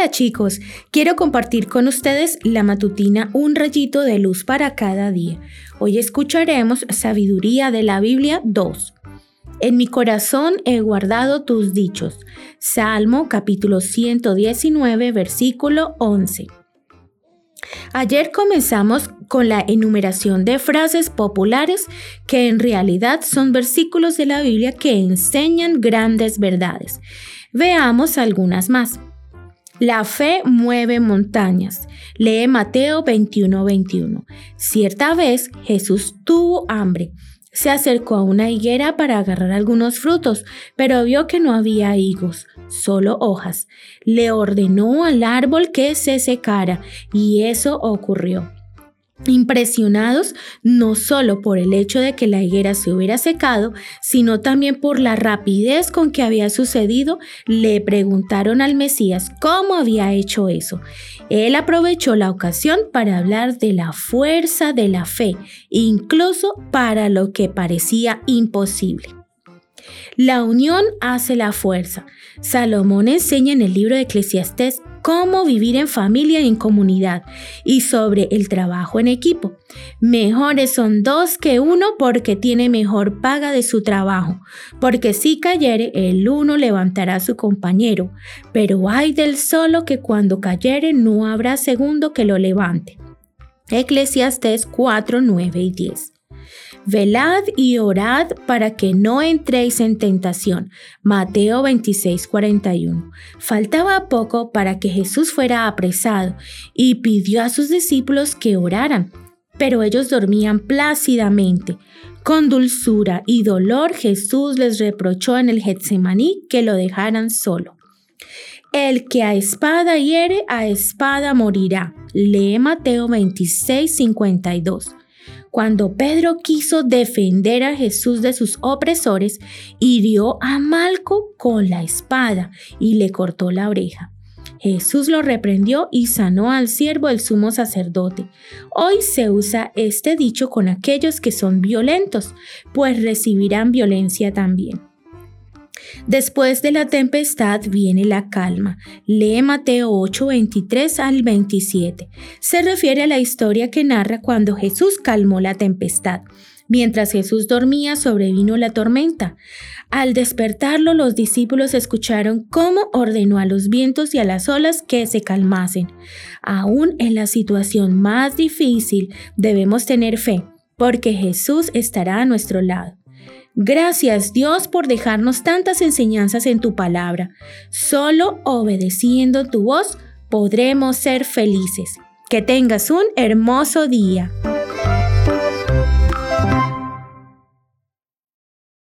Hola chicos, quiero compartir con ustedes la matutina Un rayito de luz para cada día. Hoy escucharemos Sabiduría de la Biblia 2. En mi corazón he guardado tus dichos. Salmo capítulo 119 versículo 11. Ayer comenzamos con la enumeración de frases populares que en realidad son versículos de la Biblia que enseñan grandes verdades. Veamos algunas más. La fe mueve montañas. Lee Mateo 21:21. 21. Cierta vez Jesús tuvo hambre. Se acercó a una higuera para agarrar algunos frutos, pero vio que no había higos, solo hojas. Le ordenó al árbol que se secara, y eso ocurrió. Impresionados no solo por el hecho de que la higuera se hubiera secado, sino también por la rapidez con que había sucedido, le preguntaron al Mesías cómo había hecho eso. Él aprovechó la ocasión para hablar de la fuerza de la fe, incluso para lo que parecía imposible. La unión hace la fuerza. Salomón enseña en el libro de Eclesiastés cómo vivir en familia y en comunidad y sobre el trabajo en equipo. Mejores son dos que uno porque tiene mejor paga de su trabajo, porque si cayere el uno levantará a su compañero, pero hay del solo que cuando cayere no habrá segundo que lo levante. Eclesiastés 4, 9 y 10. Velad y orad para que no entréis en tentación. Mateo 26, 41. Faltaba poco para que Jesús fuera apresado y pidió a sus discípulos que oraran, pero ellos dormían plácidamente. Con dulzura y dolor Jesús les reprochó en el Getsemaní que lo dejaran solo. El que a espada hiere, a espada morirá. Lee Mateo 26, 52. Cuando Pedro quiso defender a Jesús de sus opresores, hirió a Malco con la espada y le cortó la oreja. Jesús lo reprendió y sanó al siervo del sumo sacerdote. Hoy se usa este dicho con aquellos que son violentos, pues recibirán violencia también. Después de la tempestad viene la calma. Lee Mateo 8, 23 al 27. Se refiere a la historia que narra cuando Jesús calmó la tempestad. Mientras Jesús dormía, sobrevino la tormenta. Al despertarlo, los discípulos escucharon cómo ordenó a los vientos y a las olas que se calmasen. Aún en la situación más difícil, debemos tener fe, porque Jesús estará a nuestro lado. Gracias Dios por dejarnos tantas enseñanzas en tu palabra. Solo obedeciendo tu voz podremos ser felices. Que tengas un hermoso día.